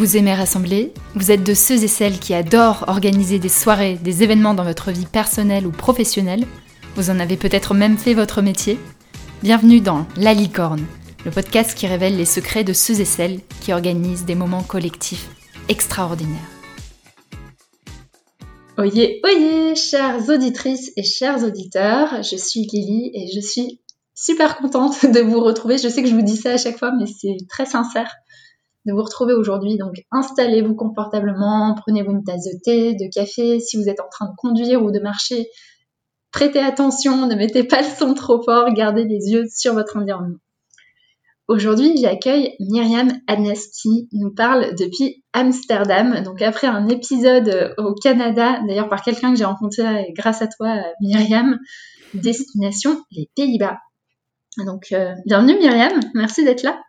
Vous aimez rassembler Vous êtes de ceux et celles qui adorent organiser des soirées, des événements dans votre vie personnelle ou professionnelle Vous en avez peut-être même fait votre métier Bienvenue dans La Licorne, le podcast qui révèle les secrets de ceux et celles qui organisent des moments collectifs extraordinaires. Oyez, oyez, chères auditrices et chers auditeurs, je suis Lily et je suis super contente de vous retrouver. Je sais que je vous dis ça à chaque fois, mais c'est très sincère vous retrouver aujourd'hui. Donc installez-vous confortablement, prenez-vous une tasse de thé, de café. Si vous êtes en train de conduire ou de marcher, prêtez attention, ne mettez pas le son trop fort, gardez les yeux sur votre environnement. Aujourd'hui, j'accueille Myriam Adnes qui nous parle depuis Amsterdam. Donc après un épisode au Canada, d'ailleurs par quelqu'un que j'ai rencontré grâce à toi, Myriam, destination les Pays-Bas. Donc euh, bienvenue Myriam, merci d'être là.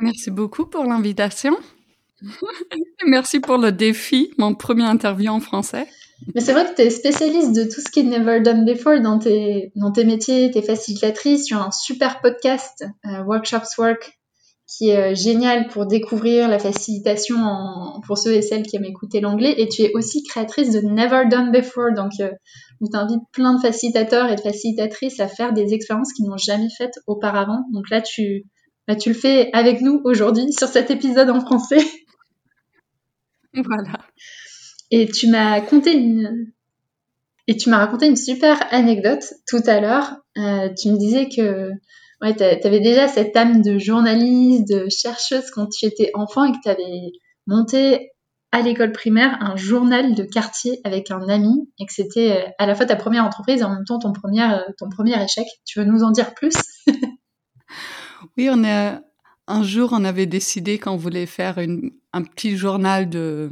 Merci beaucoup pour l'invitation. Merci pour le défi, mon premier interview en français. Mais c'est vrai que tu es spécialiste de tout ce qui est never done before dans tes, dans tes métiers, tes facilitatrices. Tu as un super podcast, euh, Workshops Work, qui est euh, génial pour découvrir la facilitation pour ceux et celles qui aiment écouter l'anglais. Et tu es aussi créatrice de Never Done Before, donc euh, où tu invites plein de facilitateurs et de facilitatrices à faire des expériences qu'ils n'ont jamais faites auparavant. Donc là, tu, bah, tu le fais avec nous aujourd'hui sur cet épisode en français. Voilà. Et tu m'as conté une et tu m'as raconté une super anecdote tout à l'heure. Euh, tu me disais que ouais, tu avais déjà cette âme de journaliste, de chercheuse quand tu étais enfant et que tu avais monté à l'école primaire un journal de quartier avec un ami et que c'était euh, à la fois ta première entreprise et en même temps ton premier, euh, ton premier échec. Tu veux nous en dire plus? Oui, on est, un jour, on avait décidé qu'on voulait faire un petit journal de,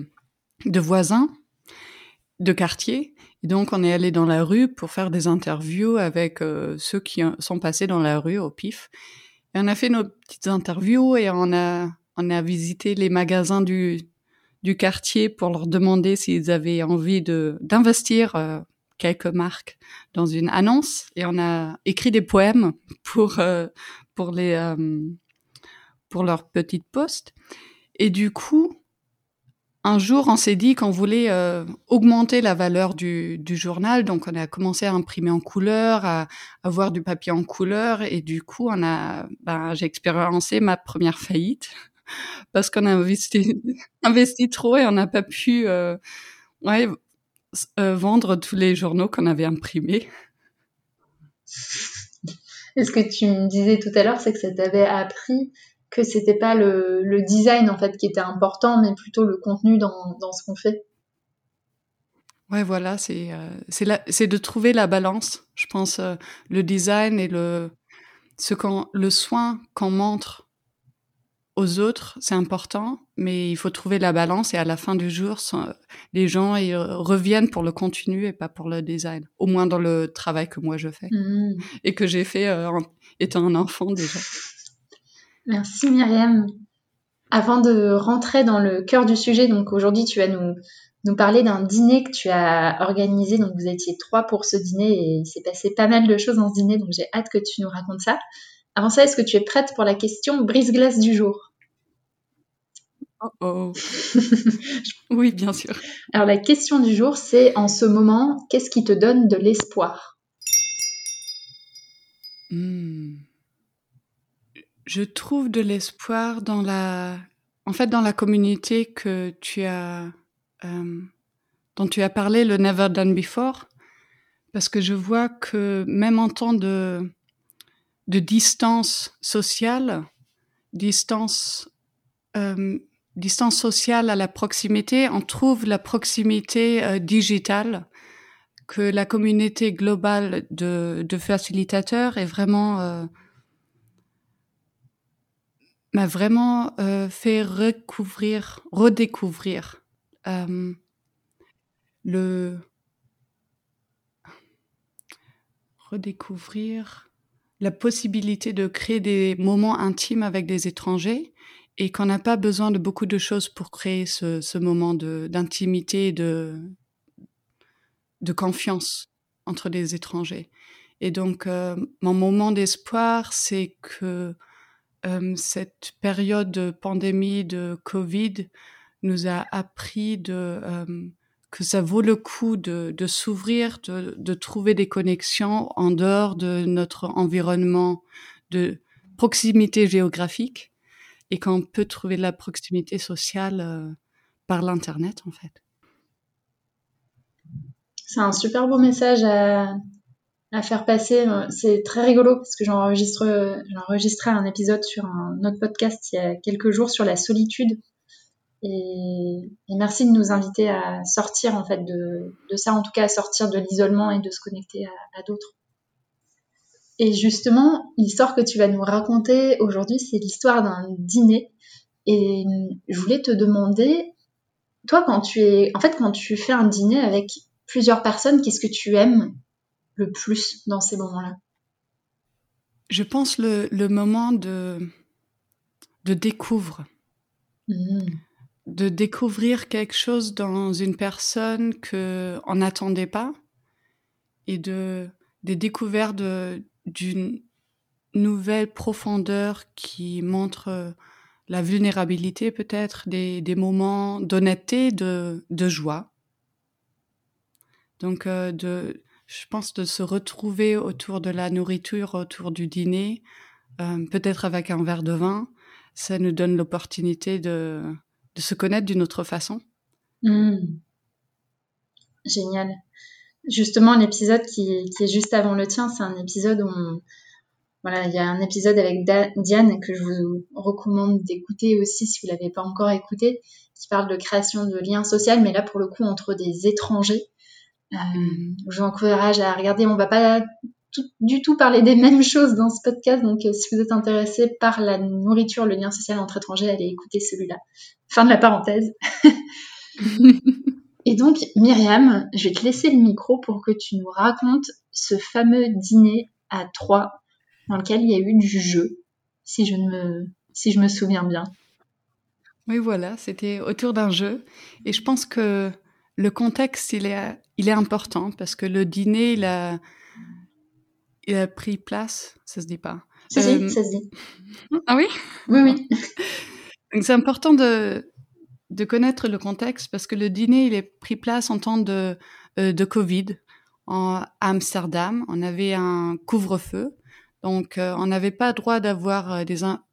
de voisins, de quartier. Et donc, on est allé dans la rue pour faire des interviews avec euh, ceux qui sont passés dans la rue au pif. Et on a fait nos petites interviews et on a, on a visité les magasins du, du quartier pour leur demander s'ils avaient envie de d'investir euh, quelques marques dans une annonce. Et on a écrit des poèmes pour, euh, pour les euh, pour leur petite poste. Et du coup, un jour, on s'est dit qu'on voulait euh, augmenter la valeur du, du, journal, donc on a commencé à imprimer en couleur, à avoir du papier en couleur, et du coup, on a, ben, j'ai expériencé ma première faillite parce qu'on a investi, trop et on n'a pas pu, euh, euh, vendre tous les journaux qu'on avait imprimés. Et ce que tu me disais tout à l'heure, c'est que ça t'avait appris que c'était pas le, design en fait qui était important, mais plutôt le contenu dans, ce qu'on fait. Ouais, voilà, c'est euh, c'est de trouver la balance. Je pense euh, le design et le ce le soin qu'on montre aux autres, c'est important, mais il faut trouver la balance et à la fin du jour, les gens ils reviennent pour le contenu et pas pour le design. Au moins dans le travail que moi je fais mmh. et que j'ai fait euh, étant un enfant déjà. Merci Myriam. Avant de rentrer dans le cœur du sujet, donc aujourd'hui tu vas nous, nous parler d'un dîner que tu as organisé. Donc vous étiez trois pour ce dîner et il s'est passé pas mal de choses dans ce dîner, donc j'ai hâte que tu nous racontes ça. Avant ça, est-ce que tu es prête pour la question brise-glace du jour? Oh oh. oui, bien sûr. Alors la question du jour, c'est en ce moment, qu'est-ce qui te donne de l'espoir? Hmm. Je trouve de l'espoir dans la, en fait, dans la communauté que tu as, euh, dont tu as parlé, le Never Done Before, parce que je vois que même en temps de de distance sociale, distance, euh, distance sociale à la proximité, on trouve la proximité euh, digitale, que la communauté globale de, facilitateurs est vraiment euh, m'a vraiment euh, fait recouvrir, redécouvrir la possibilité de créer des moments intimes avec des étrangers et qu'on n'a pas besoin de beaucoup de choses pour créer ce, ce moment d'intimité, de, de, confiance entre les étrangers. Et donc, euh, mon moment d'espoir, c'est que euh, cette période de pandémie, de Covid, nous a appris de que ça vaut le coup de, de s'ouvrir, de, de, trouver des connexions en dehors de notre environnement de proximité géographique et qu'on peut trouver de la proximité sociale euh, par l'Internet, en fait. C'est un super beau message à, faire passer. C'est très rigolo parce que enregistré un épisode sur un autre podcast il y a quelques jours sur la solitude et, merci de nous inviter à sortir en fait de, ça, en tout cas à sortir de l'isolement et de se connecter à, d'autres. Et justement, l'histoire que tu vas nous raconter aujourd'hui, c'est l'histoire d'un dîner. Et je voulais te demander, toi, quand tu es, en fait, quand tu fais un dîner avec plusieurs personnes, qu'est-ce que tu aimes le plus dans ces moments-là? Je pense le, le moment de, de découvre. Mmh de découvrir quelque chose dans une personne que on n'attendait pas et de des découvertes d'une nouvelle profondeur qui montre euh, la vulnérabilité peut-être des, des moments d'honnêteté de, de joie donc euh, de je pense de se retrouver autour de la nourriture autour du dîner euh, peut-être avec un verre de vin ça nous donne l'opportunité de de se connaître d'une autre façon. Hmm. Génial. Justement, l'épisode qui, est juste avant le tien, c'est un épisode où voilà, il y a un épisode avec Diane que je vous recommande d'écouter aussi si vous l'avez pas encore écouté, qui parle de création de liens sociaux, mais là pour le coup entre des étrangers. Euh, hmm. je vous encourage à regarder. On va pas du tout parler des mêmes choses dans ce podcast. Donc, euh, si vous êtes intéressé par la nourriture, le lien social entre étrangers, allez écouter celui-là. Fin de la parenthèse. Et donc, Myriam, je vais te laisser le micro pour que tu nous racontes ce fameux dîner à trois dans lequel il y a eu du jeu, si je me, si je me souviens bien. Oui, voilà, c'était autour d'un jeu. Et je pense que le contexte, il est, il est important parce que le dîner, il a, il a pris place, ça se dit pas. Si, euh... ça se dit. Ah oui? Oui, oui. Donc c'est important de, de connaître le contexte parce que le dîner, il est pris place en temps de, euh, Covid en Amsterdam. On avait un couvre-feu, donc euh, on n'avait pas droit d'avoir euh,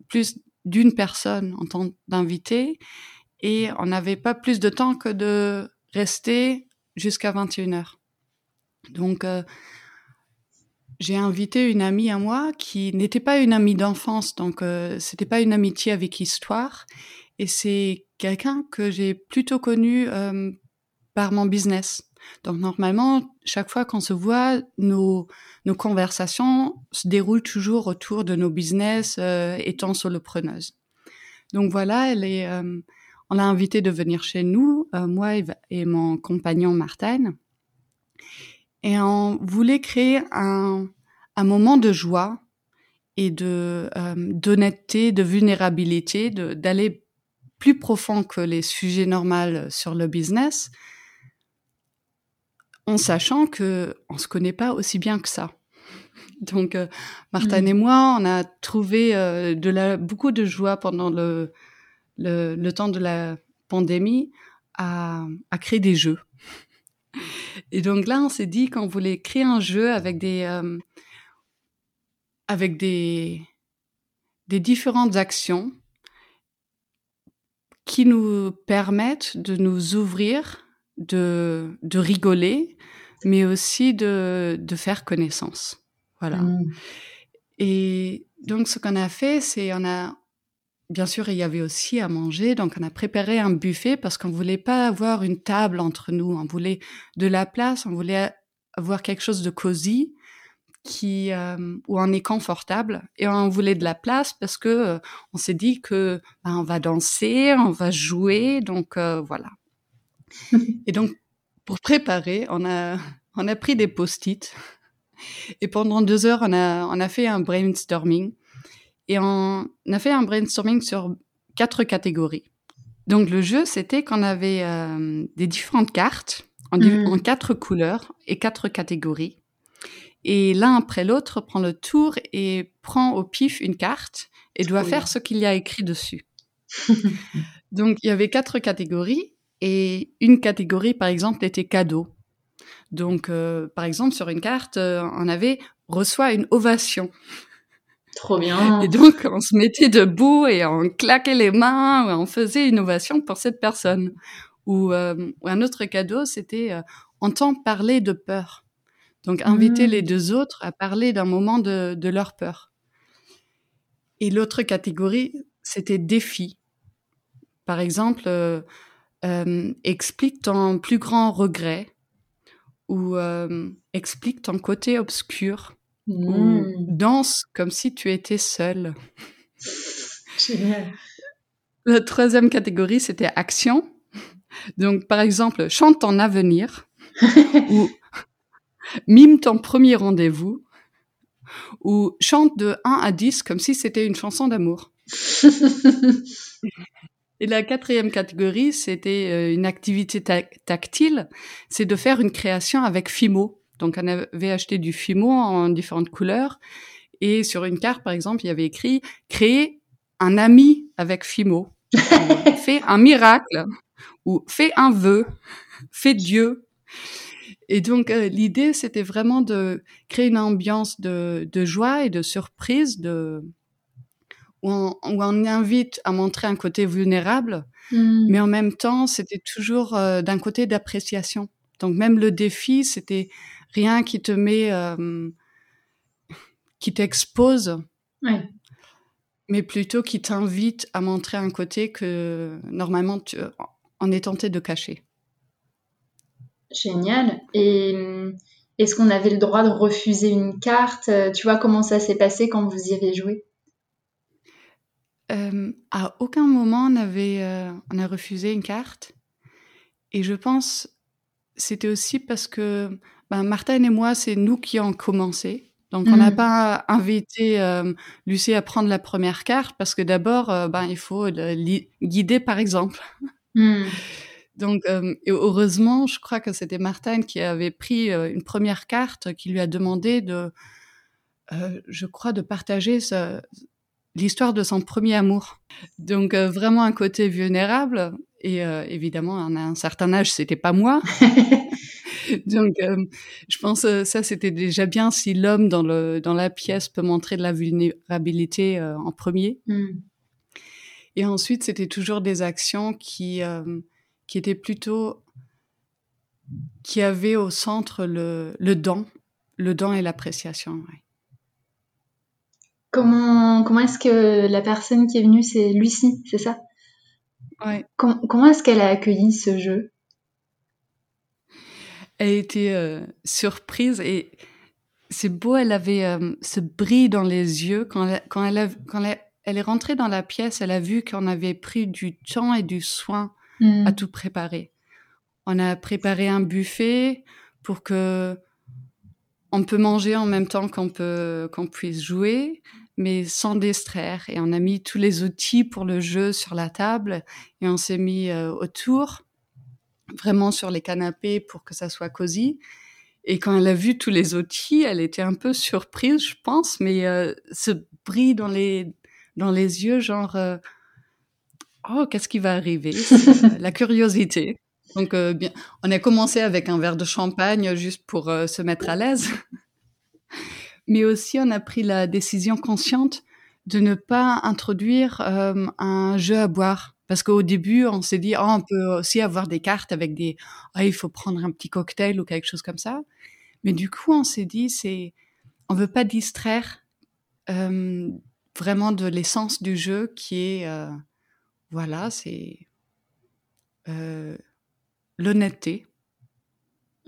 plus d'une personne en tant d'invité et on n'avait pas plus de temps que de rester jusqu'à 21h. Donc j'ai invité une amie à moi qui n'était pas une amie d'enfance, donc euh, c'était pas une amitié avec histoire, et c'est quelqu'un que j'ai plutôt connu euh, par mon business. Donc normalement, chaque fois qu'on se voit, nos, conversations se déroulent toujours autour de nos business euh, étant solopreneuse. Donc voilà, elle est, euh, on l'a invité de venir chez nous, moi et, mon compagnon Martin et on voulait créer un, un moment de joie et de d'honnêteté, de vulnérabilité, d'aller plus profond que les sujets normaux sur le business, en sachant que on se connaît pas aussi bien que ça. Donc, euh, Martin mmh. et moi, on a trouvé euh, de la, beaucoup de joie pendant le, le, le temps de la pandémie à, à créer des jeux. Et donc là, on s'est dit qu'on voulait créer un jeu avec des, euh, avec des, des différentes actions qui nous permettent de nous ouvrir, de, de rigoler, mais aussi de, de faire connaissance. Voilà. Mmh. Et donc, ce qu'on a fait, c'est on a, Bien sûr, il y avait aussi à manger, donc on a préparé un buffet parce qu'on voulait pas avoir une table entre nous, on voulait de la place, on voulait avoir quelque chose de cosy qui euh, où on est confortable et on voulait de la place parce que euh, on s'est dit que ben, on va danser, on va jouer, donc euh, voilà. et donc pour préparer, on a on a pris des post-it et pendant deux heures on a on a fait un brainstorming et on a fait un brainstorming sur quatre catégories. Donc le jeu, c'était qu'on avait euh, des différentes cartes en, mm. en, quatre couleurs et quatre catégories. Et l'un après l'autre prend le tour et prend au pif une carte et doit faire ce qu'il y a écrit dessus. Donc, il y avait quatre catégories et une catégorie, par exemple, était cadeau. Donc, euh, par exemple, sur une carte, euh, on avait reçoit une ovation. Trop bien. Et donc, on se mettait debout et on claquait les mains, on faisait une ovation pour cette personne. Ou, euh, un autre cadeau, c'était entendre parler de peur. Donc, inviter les Mm. deux autres à parler d'un moment de, de leur peur. Et l'autre catégorie, c'était défi. Par exemple, euh, euh, explique ton plus grand regret ou euh, explique ton côté obscur ou Mm. danse comme si tu étais seul. Génial. La troisième catégorie, c'était action. Donc, par exemple, chante ton avenir ou mime ton premier rendez-vous ou chante de 1 à 10 comme si c'était une chanson d'amour. Et la quatrième catégorie, c'était euh, une activité ta- tactile, c'est de faire une création avec Fimo. Donc on avait acheté du Fimo en différentes couleurs et sur une carte, par exemple, il y avait écrit créer un ami avec Fimo, fais un miracle ou fais un vœu, fais Dieu. Et donc euh, l'idée, c'était vraiment de créer une ambiance de, de joie et de surprise, de où on, où on invite à montrer un côté vulnérable, Mm. mais en même temps, c'était toujours euh, d'un côté d'appréciation. Donc même le défi, c'était rien qui te met, euh, qui t'expose, mais plutôt qui t'invite à montrer un côté que normalement tu, on est tenté de cacher. Génial. Et est-ce qu'on avait le droit de refuser une carte? Euh, Tu vois comment ça s'est passé quand vous y avez joué? Euh, à aucun moment on avait, euh, on a refusé une carte, et je pense c'était aussi parce que ben, Martin et moi, c'est nous qui avons commencé. Donc, on n'a Mm. pas invité euh, Lucie à prendre la première carte parce que d'abord, ben, il faut le guider par exemple. Mm. Donc, euh, et heureusement, je crois que c'était Martin qui avait pris euh, une première carte qui lui a demandé de, euh, je crois, de partager l'histoire de son premier amour. Donc, euh, vraiment un côté vulnérable. Et euh, évidemment, à un certain âge, c'était pas moi. Donc, je pense euh, ça c'était déjà bien si l'homme dans le dans la pièce peut montrer de la vulnérabilité en premier. Mm. Et ensuite, c'était toujours des actions qui euh, qui étaient plutôt qui avaient au centre le le don, le don et l'appréciation. ouais. Comment, comment est-ce que la personne qui est venue, c'est Lucie, c'est ça? Ouais. Com- Comment est-ce qu'elle a accueilli ce jeu? Elle était euh, surprise et c'est beau. Elle avait euh, ce bris dans les yeux quand elle, quand elle a, quand elle, elle est rentrée dans la pièce. Elle a vu qu'on avait pris du temps et du soin Mm. à tout préparer. On a préparé un buffet pour que on peut manger en même temps qu'on peut qu'on puisse jouer, mais sans distraire. Et on a mis tous les outils pour le jeu sur la table et on s'est mis euh, autour, vraiment sur les canapés pour que ça soit cosy. Et quand elle a vu tous les outils, elle était un peu surprise, je pense, mais euh, ce bris dans les dans les yeux, genre euh, oh qu'est-ce qui va arriver? Euh, La curiosité. Donc euh, bien, on a commencé avec un verre de champagne juste pour euh, se mettre à l'aise, mais aussi on a pris la décision consciente de ne pas introduire euh, un jeu à boire. Parce qu'au début, on s'est dit, oh, on peut aussi avoir des cartes avec des, ah, il faut prendre un petit cocktail ou quelque chose comme ça. Mais du coup, on s'est dit, c'est, on veut pas distraire euh, vraiment de l'essence du jeu qui est, voilà, c'est euh, l'honnêteté.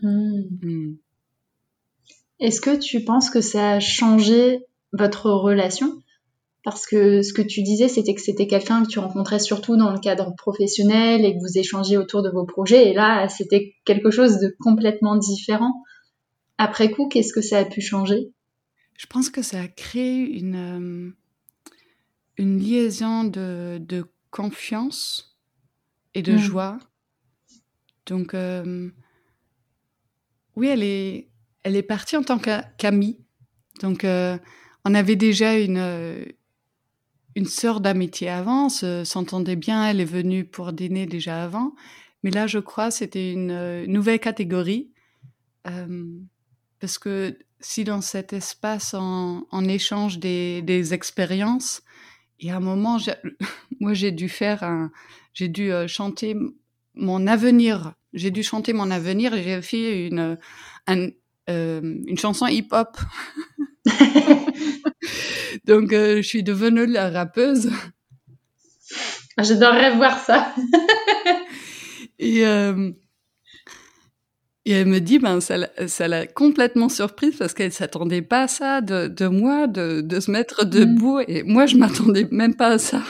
Mm. Mm. Est-ce que tu penses que ça a changé votre relation? Parce que ce que tu disais, c'était que c'était quelqu'un que tu rencontrais surtout dans le cadre professionnel et que vous échangez autour de vos projets. Et là, c'était quelque chose de complètement différent. Après coup, qu'est-ce que ça a pu changer? Je pense que ça a créé une, euh, une liaison de, de confiance et de Mm. joie. Donc, euh, oui, elle est, elle est partie en tant qu'a- qu'amie. Donc, euh, on avait déjà une, euh, une sœur d'amitié avant, s'entendait bien, elle est venue pour dîner déjà avant. Mais là, je crois, c'était une nouvelle catégorie. Euh, parce que si dans cet espace, en échange des, des expériences, et à un moment, moi, j'ai dû faire un, j'ai dû euh, chanter mon avenir. J'ai dû chanter mon avenir et j'ai fait une, une chanson hip-hop. Donc, euh, je suis devenue la rappeuse. J'adorerais voir ça. et, euh, et elle me dit, ben, ça, l'a complètement surprise parce qu'elle s'attendait pas à ça de, de moi, de, de, se mettre debout. Et moi, je m'attendais même pas à ça.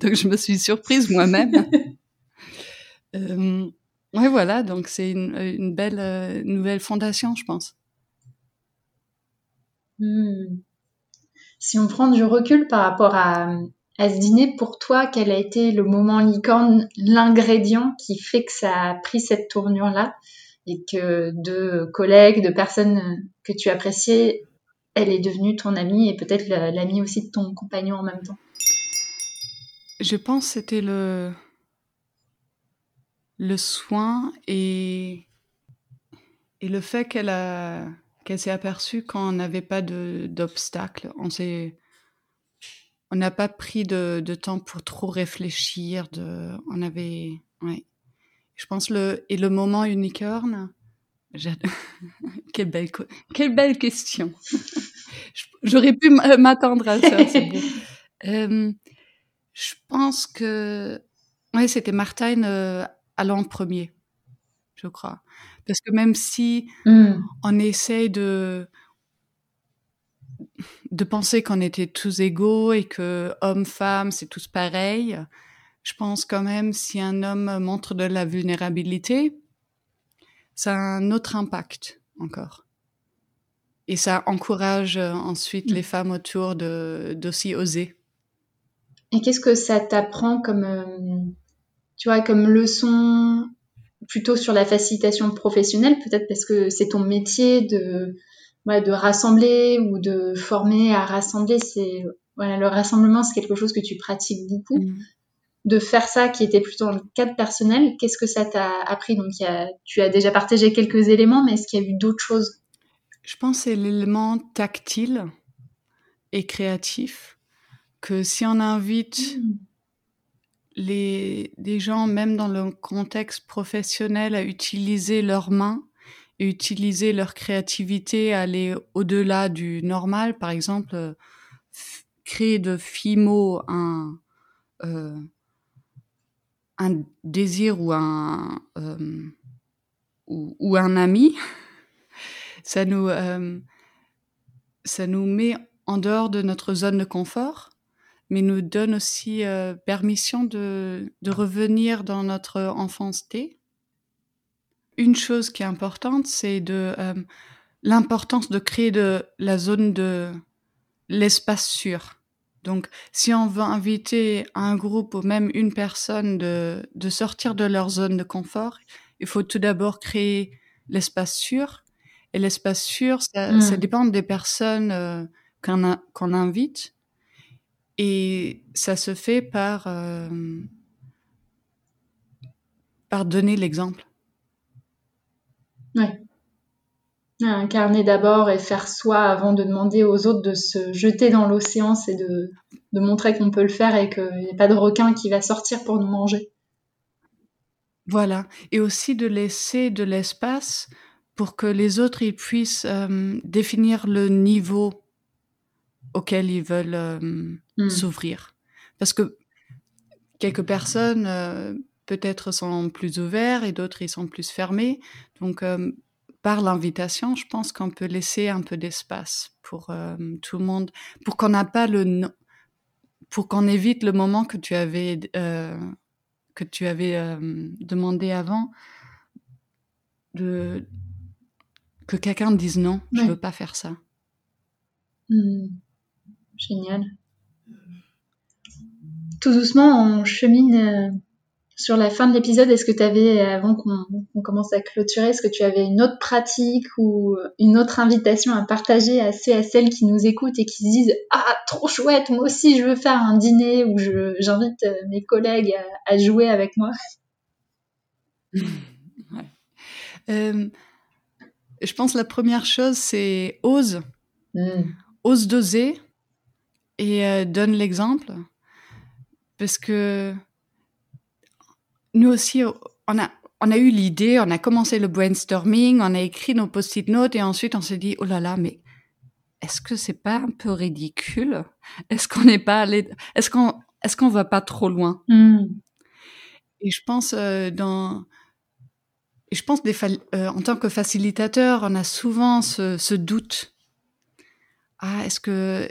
Donc, je me suis surprise moi-même. euh, ouais, voilà. Donc, c'est une, une, belle euh, nouvelle fondation, je pense. Hmm si on prend du recul par rapport à, ce dîner, pour toi, quel a été le moment licorne, l'ingrédient qui fait que ça a pris cette tournure-là? Et que de collègues, de personnes que tu appréciais, elle est devenue ton amie et peut-être l'amie aussi de ton compagnon en même temps Je pense que c'était le, le soin et, et le fait qu'elle a qu'elle s'est aperçue quand on n'avait pas d'obstacles. On s'est, on n'a pas pris de, de, temps pour trop réfléchir. De, on avait, ouais. Je pense le et le moment unicorne. quelle belle, quelle belle question. J'aurais pu m'attendre à ça. euh, je pense que ouais, c'était Martine euh, allant en premier, je crois. Parce que même si mmh. on essaie de de penser qu'on était tous égaux et que hommes-femmes, c'est tous pareil, je pense quand même si un homme montre de la vulnérabilité, ça a un autre impact encore. Et ça encourage ensuite mmh. les femmes autour de d'aussi oser. Et qu'est-ce que ça t'apprend comme, euh, tu vois, comme leçon plutôt sur la facilitation professionnelle, peut-être parce que c'est ton métier de, de rassembler ou de former à rassembler. C'est voilà, le rassemblement, c'est quelque chose que tu pratiques beaucoup. Mm. De faire ça, qui était plutôt dans le cadre personnel, qu'est-ce que ça t'a appris? Donc, tu as déjà partagé quelques éléments, mais est-ce qu'il y a eu d'autres choses? Je pense que c'est l'élément tactile et créatif que si on invite mm les, des gens, même dans le contexte professionnel, à utiliser leurs mains et utiliser leur créativité, à aller au-delà du normal. Par exemple, euh, créer de Fimo un, euh, un désir ou un, euh, ou, un ami, ça nous, euh, ça nous met en dehors de notre zone de confort mais nous donne aussi euh, permission de, de, revenir dans notre enfance Une chose qui est importante, c'est de l'importance de créer de la zone de l'espace sûr. Donc, si on veut inviter un groupe ou même une personne de, de sortir de leur zone de confort, il faut tout d'abord créer l'espace sûr. Et l'espace sûr, ça, ça, mmh. dépend des personnes euh, qu'on invite. Et ça se fait par, euh, par donner l'exemple. Incarner d'abord et faire soi avant de demander aux autres de se jeter dans l'océan, c'est de, de, montrer qu'on peut le faire et qu'il n'y a pas de requin qui va sortir pour nous manger. Voilà. Et aussi de laisser de l'espace pour que les autres ils puissent euh, définir le niveau auquel ils veulent euh, hmm. s'ouvrir. Parce que quelques personnes euh, peut-être sont plus ouverts et d'autres ils sont plus fermés. Donc par l'invitation, je pense qu'on peut laisser un peu d'espace pour tout le monde, pour qu'on n'a pas le pour qu'on évite le moment que tu avais que tu avais demandé avant de que quelqu'un dise non, je veux pas faire ça. Hmm. Génial. Tout doucement, on chemine euh, sur la fin de l'épisode, est-ce que tu avais, avant qu'on commence à clôturer, est-ce que tu avais une autre pratique ou une autre invitation à partager à ceux et à celles qui nous écoutent et qui se disent Ah, trop chouette, moi aussi je veux faire un dîner où j'invite mes collègues à, jouer avec moi euh, Je pense que la première chose, c'est ose. Hmm. Ose d'oser et euh, donne l'exemple. Parce que nous aussi, on a, on a eu l'idée, on a commencé le brainstorming, on a écrit nos post-it notes et ensuite on s'est dit, oh là là, mais est-ce que c'est pas un peu ridicule? Est-ce qu'on n'est pas allé, est-ce qu'on, est-ce qu'on va pas trop loin? Hmm. Et je pense euh, dans, je pense des, euh, en tant que facilitateur, on a souvent ce, ce doute. Ah, est-ce que,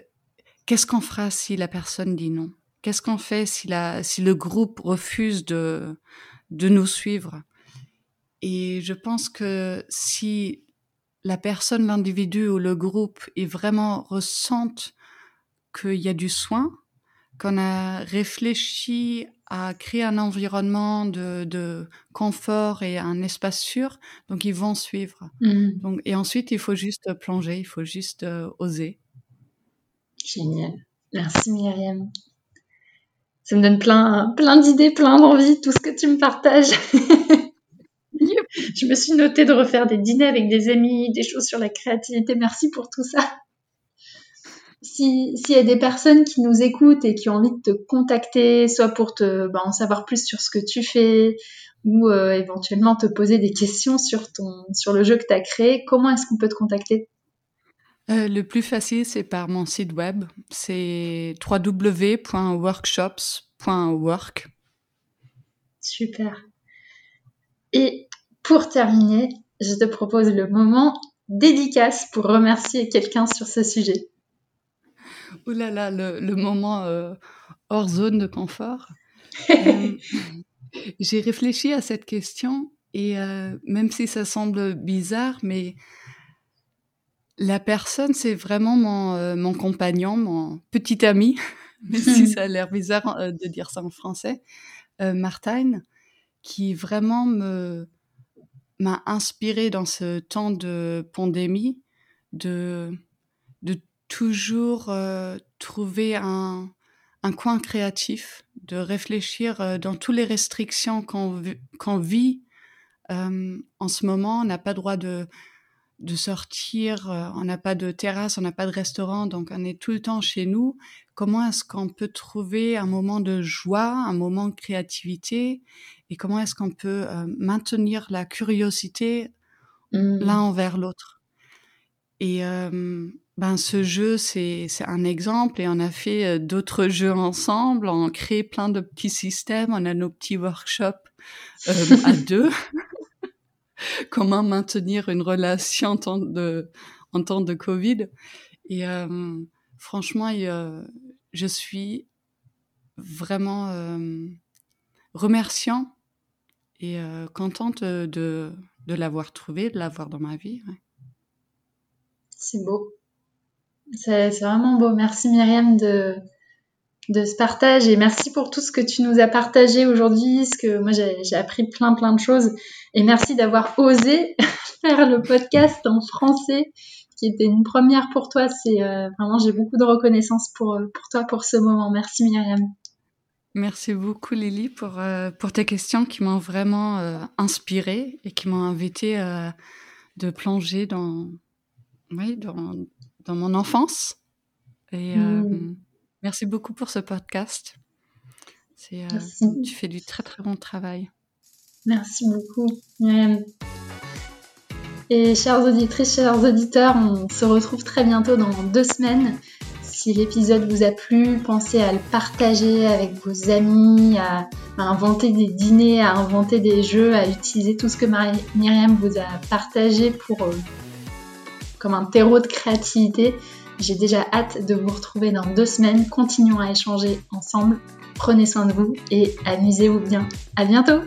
qu'est-ce qu'on fera si la personne dit non? Qu'est-ce qu'on fait si, la, si le groupe refuse de, de nous suivre? Et je pense que si la personne, l'individu ou le groupe est vraiment ressente qu'il y a du soin, qu'on a réfléchi à créer un environnement de, de, confort et un espace sûr, donc ils vont suivre. Mmh. Donc, et ensuite, il faut juste plonger, il faut juste euh, oser. Génial. Merci Myriam ça me donne plein, plein d'idées, plein d'envies, tout ce que tu me partages. je me suis notée de refaire des dîners avec des amis, des choses sur la créativité. Merci pour tout ça. S'il y a des personnes qui nous écoutent et qui ont envie de te contacter, soit pour te, ben, en savoir plus sur ce que tu fais, ou euh, éventuellement te poser des questions sur, ton, sur le jeu que tu as créé, comment est-ce qu'on peut te contacter? Euh, le plus facile, c'est par mon site web. C'est www.workshops.work. Super. Et pour terminer, je te propose le moment dédicace pour remercier quelqu'un sur ce sujet. Ouh là là, le, moment euh, hors zone de confort. Euh, j'ai réfléchi à cette question et même si ça semble bizarre, mais la personne, c'est vraiment mon, euh, mon, compagnon, mon petit ami, même si ça a l'air bizarre euh, de dire ça en français, euh, Martine, qui vraiment me m'a inspiré dans ce temps de pandémie de de toujours trouver un, un coin créatif, de réfléchir dans toutes les restrictions qu'on vit en ce moment. On n'a pas droit de de sortir, euh, on n'a pas de terrasse, on n'a pas de restaurant, donc on est tout le temps chez nous. Comment est-ce qu'on peut trouver un moment de joie, un moment de créativité, et comment est-ce qu'on peut euh, maintenir la curiosité mmh. l'un envers l'autre? Et euh, ben ce jeu, c'est un exemple, et on a fait d'autres jeux ensemble, on crée plein de petits systèmes, on a nos petits workshops à deux. Comment maintenir une relation en temps de, en temps de Covid. Et euh, franchement, je suis vraiment euh, remerciant et euh, contente de, de l'avoir trouvé, de l'avoir dans ma vie. C'est beau. C'est vraiment beau. Merci Myriam de, de ce partage et merci pour tout ce que tu nous as partagé aujourd'hui, ce que moi j'ai appris plein plein de choses et merci d'avoir osé faire le podcast en français qui était une première pour toi. C'est euh, vraiment j'ai beaucoup de reconnaissance pour euh, pour toi pour ce moment. Merci Myriam. Merci beaucoup Lily pour euh, pour tes questions qui m'ont vraiment inspirée et qui m'ont invité de plonger dans oui dans dans mon enfance et mmh. Merci beaucoup pour ce podcast. Euh, tu fais du très très bon travail. Merci beaucoup, Myriam. Et chères auditrices, chers auditeurs, on se retrouve très bientôt dans deux semaines. Si l'épisode vous a plu, pensez à le partager avec vos amis, à, inventer des dîners, à inventer des jeux, à utiliser tout ce que Myriam vous a partagé pour euh, comme un terreau de créativité. J'ai déjà hâte de vous retrouver dans deux semaines. Continuons à échanger ensemble. Prenez soin de vous et amusez-vous bien. À bientôt!